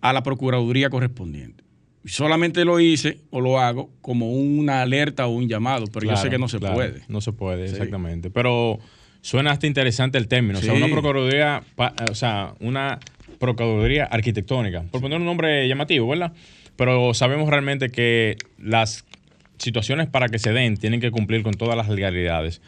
a la Procuraduría correspondiente. Solamente lo hice o lo hago como una alerta o un llamado, pero yo sé que no se claro. puede. No se puede, Sí. exactamente. Pero suena hasta interesante el término. O sea, una procuraduría, pa- o sea, una procuraduría arquitectónica. Por poner un nombre llamativo, ¿verdad? Pero sabemos realmente que las situaciones para que se den tienen que cumplir con todas las legalidades.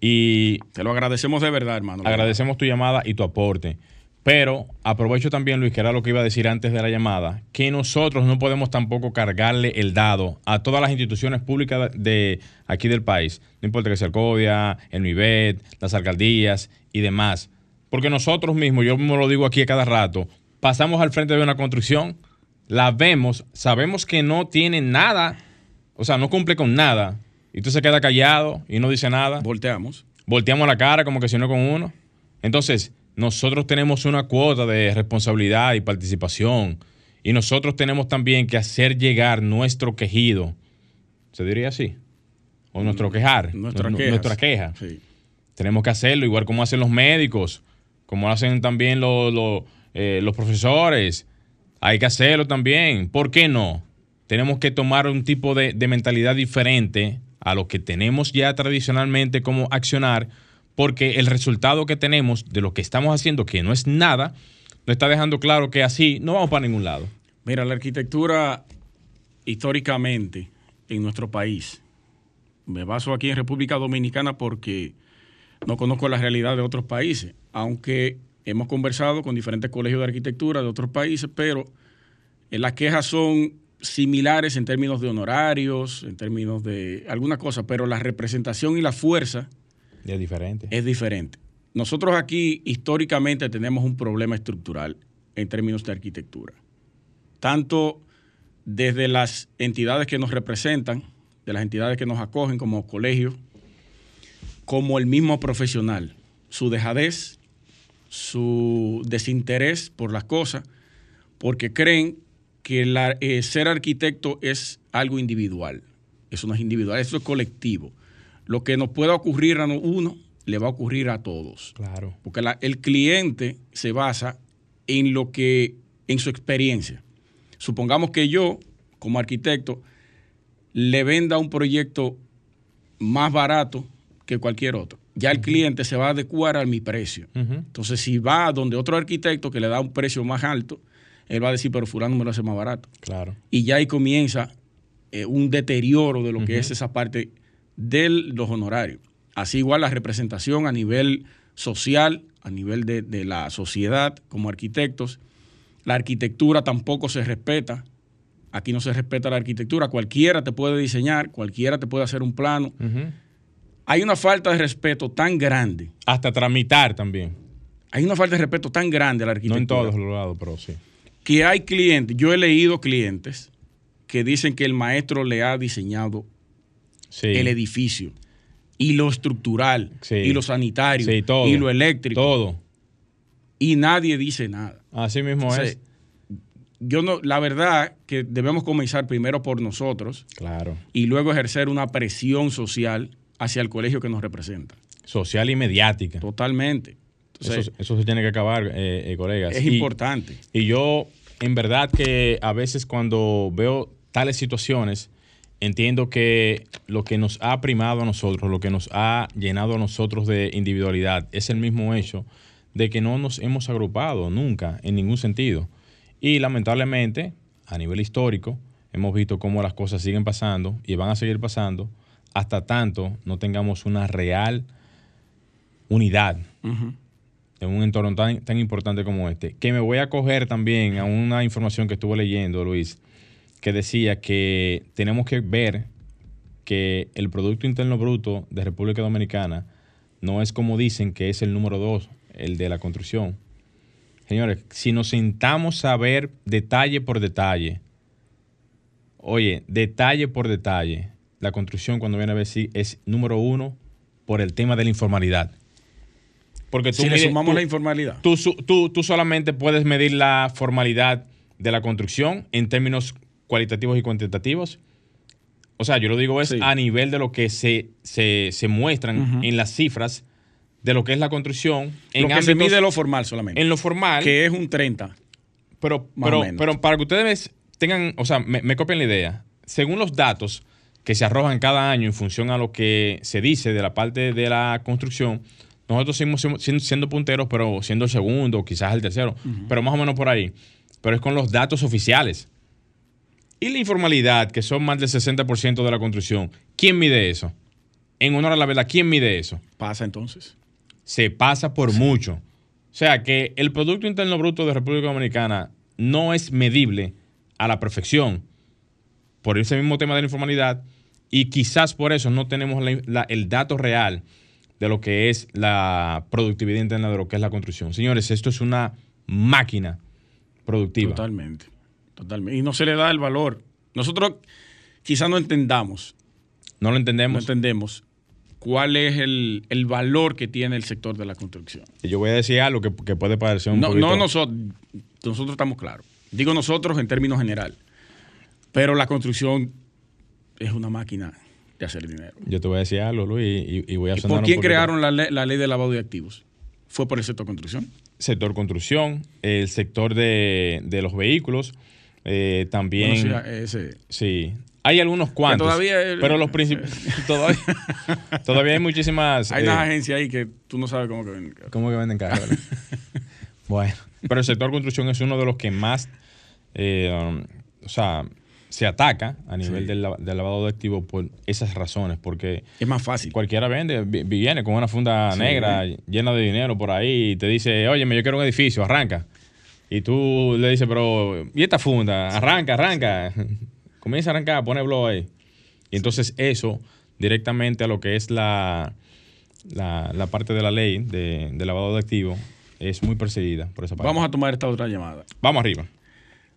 Y Te lo agradecemos de verdad, hermano. agradecemos tu llamada y tu aporte. Pero aprovecho también, Luis, que era lo que iba a decir antes de la llamada, que nosotros no podemos tampoco cargarle el dado a todas las instituciones públicas de aquí del país. No importa que sea el CODIA, el MIBET, las alcaldías y demás. Porque nosotros mismos, yo mismo lo digo aquí a cada rato, pasamos al frente de una construcción, la vemos, sabemos que no tiene nada, o sea, no cumple con nada, y tú se queda callado y no dice nada Volteamos. volteamos la cara como que si no con uno. Entonces, nosotros tenemos una cuota de responsabilidad y participación. Y nosotros tenemos también que hacer llegar nuestro quejido. ¿Se diría así? O nuestro quejar. Nuestras nu- quejas. Nuestra queja. Sí. Tenemos que hacerlo, igual como hacen los médicos, como hacen también los, los, eh, los profesores. Hay que hacerlo también. ¿Por qué no? Tenemos que tomar un tipo de, de mentalidad diferente a lo que tenemos ya tradicionalmente como accionar, porque el resultado que tenemos de lo que estamos haciendo, que no es nada, nos está dejando claro que así no vamos para ningún lado. Mira, la arquitectura históricamente en nuestro país, me baso aquí en República Dominicana porque no conozco la realidad de otros países, aunque hemos conversado con diferentes colegios de arquitectura de otros países, pero eh, las quejas son similares en términos de honorarios, en términos de alguna cosa, pero la representación y la fuerza Es diferente. es diferente. Nosotros aquí históricamente tenemos un problema estructural en términos de arquitectura. Tanto desde las entidades que nos representan, de las entidades que nos acogen como colegios, como el mismo profesional. Su dejadez, su desinterés por las cosas, porque creen que eh, ser arquitecto es algo individual. Eso no es individual, eso es colectivo. Lo que nos pueda ocurrir a uno, le va a ocurrir a todos. Claro. Porque la- el cliente se basa en lo que, en su experiencia. Supongamos que yo, como arquitecto, le venda un proyecto más barato que cualquier otro. Ya el cliente se va a adecuar a mi precio. Entonces, si va donde otro arquitecto que le da un precio más alto, él va a decir, pero fulano me lo hace más barato. Claro. Y ya ahí comienza eh, un deterioro de lo que es esa parte de los honorarios. Así igual la representación a nivel social, a nivel de, de la sociedad como arquitectos. La arquitectura tampoco se respeta. Aquí no se respeta la arquitectura. Cualquiera te puede diseñar, cualquiera te puede hacer un plano. Hay una falta de respeto tan grande. Hasta tramitar también. Hay una falta de respeto tan grande a la No arquitectura. en todos los lados, pero sí. que hay clientes, yo he leído clientes que dicen que el maestro le ha diseñado Sí. el edificio. Y lo estructural, Sí. y lo sanitario, Sí, todo. y lo eléctrico. Todo. Y nadie dice nada. Así mismo O sea, es. yo no, la verdad que debemos comenzar primero por nosotros Claro. y luego ejercer una presión social hacia el colegio que nos representa. Social y mediática. Totalmente. Entonces, eso, eso se tiene que acabar, eh, eh, colegas. es Y- importante. Y yo, en verdad que a veces cuando veo tales situaciones, entiendo que lo que nos ha primado a nosotros, lo que nos ha llenado a nosotros de individualidad, es el mismo hecho de que no nos hemos agrupado nunca, en ningún sentido. Y lamentablemente, a nivel histórico, hemos visto cómo las cosas siguen pasando y van a seguir pasando hasta tanto no tengamos una real unidad en un entorno tan, tan importante como este. Que me voy a coger también a una información que estuve leyendo, Luis, que decía que tenemos que ver que el Producto Interno Bruto de República Dominicana no es como dicen que es el número dos, el de la construcción. Señores, si nos sentamos a ver detalle por detalle, oye, detalle por detalle, la construcción cuando viene a ver si es número uno por el tema de la informalidad. Porque tú Si le sumamos tú- la informalidad. tú, tú- tú solamente puedes medir la formalidad de la construcción en términos cualitativos y cuantitativos. O sea, yo lo digo es Sí. a nivel de lo que se, se, se muestran en las cifras de lo que es la construcción en lo que se mide lo formal solamente. en lo formal. que es un 30. Pero, Más pero, o menos. pero para que ustedes tengan, o sea, me, me copien la idea. Según los datos que se arrojan cada año en función a lo que se dice de la parte de la construcción, nosotros seguimos siendo punteros, pero siendo el segundo, quizás el tercero, pero más o menos por ahí. Pero es con los datos oficiales. Y la informalidad, que son más del 60% de la construcción, ¿quién mide eso? En honor a la verdad, ¿quién mide eso? Pasa entonces. se pasa por mucho. O sea que el Producto Interno Bruto de República Dominicana no es medible a la perfección por ese mismo tema de la informalidad y quizás por eso no tenemos la- la- el dato real de lo que es la productividad interna de lo que es la construcción. Señores, esto es una máquina productiva. Totalmente. Totalmente. Y no se le da el valor. Nosotros quizás no entendamos, No lo no entendemos. entendemos cuál es el, el valor que tiene el sector de la construcción. Y Yo voy a decir algo que, que puede parecer un No, poquito... no nosotros, nosotros estamos claros. Digo nosotros en términos general. Pero la construcción es una máquina de hacer dinero. Yo te voy a decir algo, Luis, y, y voy a ¿Y sonar por quién crearon la, le- la ley de lavado de activos? Fue por el sector construcción. sector construcción, el sector de, de los vehículos, eh, también... Bueno, sí, ese- Sí, hay algunos cuantos. todavía el- pero los principales. todavía, todavía hay muchísimas. hay eh, unas agencias ahí que tú no sabes cómo que ven. ¿Cómo que venden carros? bueno, pero el sector construcción es uno de los que más. eh, um, o sea, se ataca a nivel Sí. del, lava- del lavado de activos por esas razones, porque Es más fácil. cualquiera vende, vi- viene con una funda Sí. negra llena de dinero por ahí y te dice, oye, yo quiero un edificio, arranca. Y tú le dices, pero, ¿y esta funda? Arranca, arranca. Comienza a arrancar, pone blow ahí. Y entonces eso, directamente a lo que es la, la, la parte de la ley de, de lavado de activos, es muy perseguida por esa parte. Vamos a tomar esta otra llamada. Vamos arriba.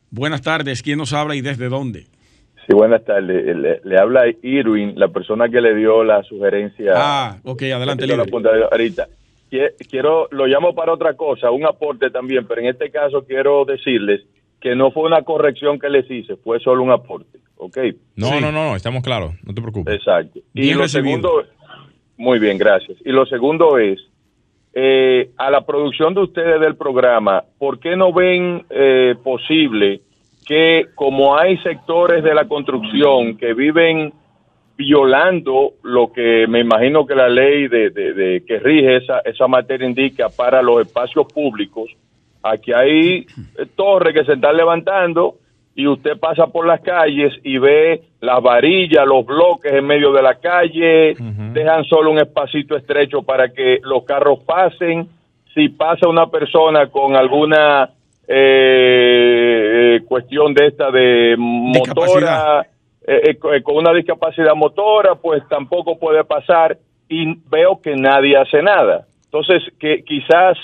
Buenas tardes. ¿Quién nos habla y desde dónde? Sí, buenas tardes. Le, le habla Irwin, la persona que le dio la sugerencia. Ah, ok, adelante, que dio la líder. punta de- ahorita. Quie- Quiero, lo llamo para otra cosa, un aporte también, pero en este caso quiero decirles que no fue una corrección que les hice, fue solo un aporte, ¿ok? No, Sí. no, no, no, estamos claros, no te preocupes. Exacto. Y Bien lo recibido. segundo, muy bien, gracias. Y lo segundo es, eh, a la producción de ustedes del programa, ¿por qué no ven eh, posible que como hay sectores de la construcción que viven violando lo que me imagino que la ley de, de- de que rige esa, esa materia indica para los espacios públicos, aquí hay eh, torres que se están levantando y usted pasa por las calles y ve las varillas, los bloques en medio de la calle, dejan solo un espacito estrecho para que los carros pasen. Si pasa una persona con alguna eh, eh, cuestión de esta de motora, eh, eh, eh, con una discapacidad motora, pues tampoco puede pasar y veo que nadie hace nada. Entonces, que quizás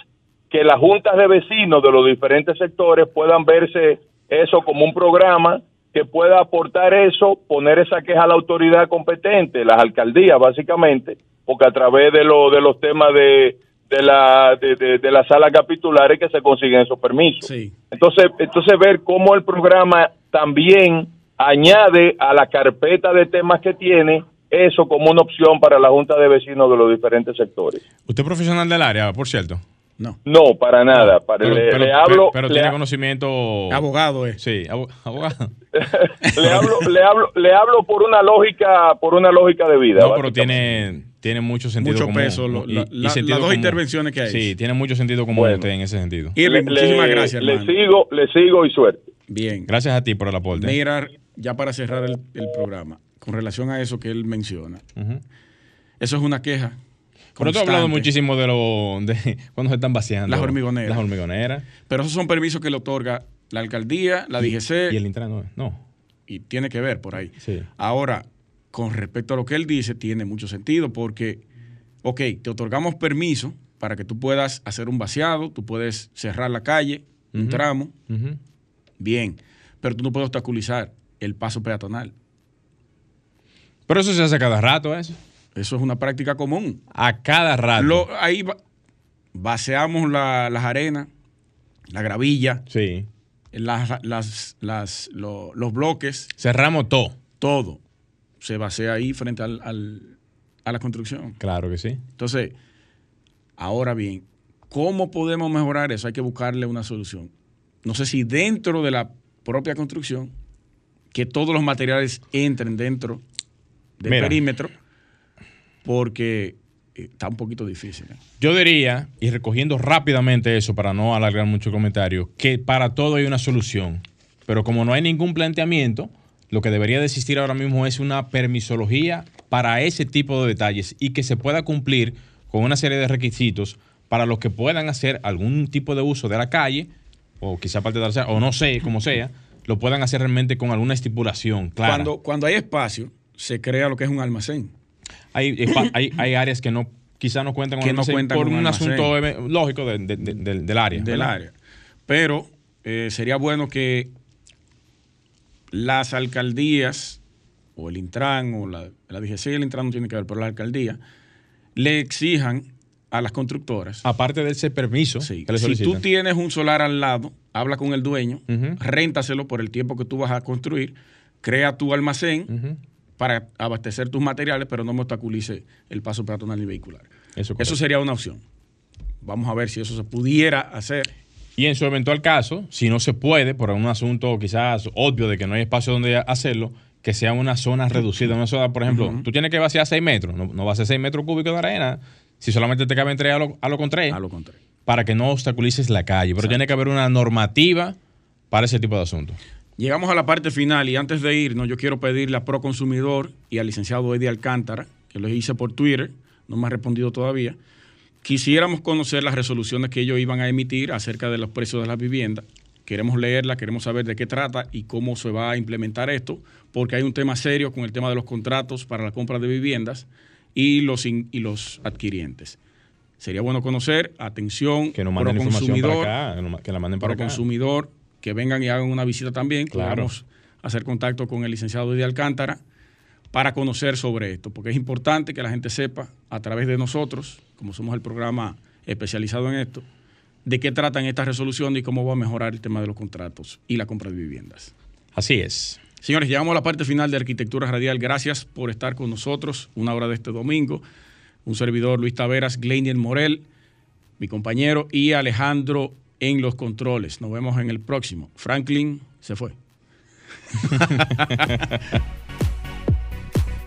que las juntas de vecinos de los diferentes sectores puedan verse eso como un programa que pueda aportar eso, poner esa queja a la autoridad competente, las alcaldías básicamente, porque a través de, lo, de los temas de, de la de, de, de las salas capitulares que se consiguen esos permisos. Sí. Entonces, entonces ver cómo el programa también añade a la carpeta de temas que tiene eso como una opción para la Junta de Vecinos de los diferentes sectores. Usted es profesional del área, por cierto. No. No, para nada. Para, Pero, le, pero- le hablo, pero le, tiene ha- conocimiento. Abogado es. Sí, abo- abogado. le hablo, le hablo, le hablo por una lógica, por una lógica de vida. No, pero tiene, tiene mucho sentido Mucho común. peso, lo- Y- la- y la- sentido las dos común. intervenciones que hay. Sí, tiene mucho sentido común Bueno. usted en ese sentido. Irving, Le- muchísimas gracias, Le hermano. sigo, le sigo y suerte. Bien. Gracias a ti por el aporte. Mira, ya para cerrar el, el programa, con relación a eso que él menciona, eso es una queja. Pero tú has hablado muchísimo de lo de cuando se están vaciando. Las hormigoneras. Las hormigoneras. Pero esos son permisos que le otorga la alcaldía, la DGC, Y y, el Intran no. No. tiene que ver por ahí. Sí. Ahora, con respecto a lo que él dice, tiene mucho sentido porque, ok, te otorgamos permiso para que tú puedas hacer un vaciado, tú puedes cerrar la calle, un tramo, bien, pero tú no puedes obstaculizar el paso peatonal. Pero eso se hace a cada rato, eso. Eso es una práctica común. A cada rato. Lo- ahí va- vaciamos la- las arenas, la gravilla, Sí. las, las- las- lo- los bloques, Cerramos todo. todo se vacía ahí frente al- al- a la construcción. Claro que sí. Entonces, ahora bien, ¿cómo podemos mejorar eso? Hay que buscarle una solución. No sé si dentro de la propia construcción, que todos los materiales entren dentro del Mira. perímetro, porque eh, está un poquito difícil. ¿eh? Yo diría, y recogiendo rápidamente eso para no alargar mucho el comentario, que para todo hay una solución. Pero como no hay ningún planteamiento, lo que debería de existir ahora mismo es una permisología para ese tipo de detalles y que se pueda cumplir con una serie de requisitos para los que puedan hacer algún tipo de uso de la calle, o quizá parte de la o no sé, como sea, lo puedan hacer realmente con alguna estipulación clara. Cuando, cuando hay espacio, se crea lo que es un almacén. Hay, hay, hay áreas que no quizá no cuentan con Que no cuentan por con un asunto eve- lógico de- de- de- del, del área. del ¿verdad? área. Pero eh, sería bueno que las alcaldías, o el Intran, o la, la DGC y el Intran no tiene que ver, pero la alcaldía, le exijan a las constructoras. Aparte de ese permiso sí, que le si tú tienes un solar al lado, habla con el dueño, Ujú. réntaselo por el tiempo que tú vas a construir, crea tu almacén para abastecer tus materiales, pero no me obstaculice el paso peatonal y vehicular. Eso, Eso sería una opción. Vamos a ver si eso se pudiera hacer. Y en su eventual caso, si no se puede, por un asunto quizás obvio de que no hay espacio donde hacerlo, que sea una zona reducida. Una zona, por ejemplo, tú tienes que vaciar 6 metros, no, no va a ser 6 metros cúbicos de arena, si solamente te caben 3 a lo, con 3, A lo contrario. para que no obstaculices la calle. Pero tiene que haber una normativa para ese tipo de asuntos. Llegamos a la parte final y antes de irnos, yo quiero pedirle a Proconsumidor y al licenciado Eddie Alcántara, que lo hice por Twitter, no me ha respondido todavía. Quisiéramos conocer las resoluciones que ellos iban a emitir acerca de los precios de las viviendas. Queremos leerla, queremos saber de qué trata y cómo se va a implementar esto, porque hay un tema serio con el tema de los contratos para la compra de viviendas y los, in- y los adquirientes. Sería bueno conocer, atención, Que nos manden Proconsumidor, para acá, que que la manden para acá. consumidor que vengan y hagan una visita también. Claro. Podemos hacer contacto con el licenciado Eddie Alcántara para conocer sobre esto, porque es importante que la gente sepa a través de nosotros, como somos el programa especializado en esto, de qué tratan estas resoluciones y cómo va a mejorar el tema de los contratos y la compra de viviendas. Así es. Señores, llegamos a la parte final de Arquitectura Radial. Gracias por estar con nosotros una hora de este domingo. Un servidor, Luis Taveras, Gleinier Morel, mi compañero, y Alejandro en los controles. Nos vemos en el próximo. Franklin se fue.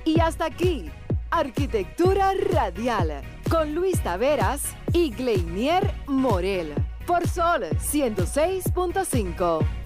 Y hasta aquí, Arquitectura Radial, con Luis Taveras y Gleinier Morel, por Sol 106.5.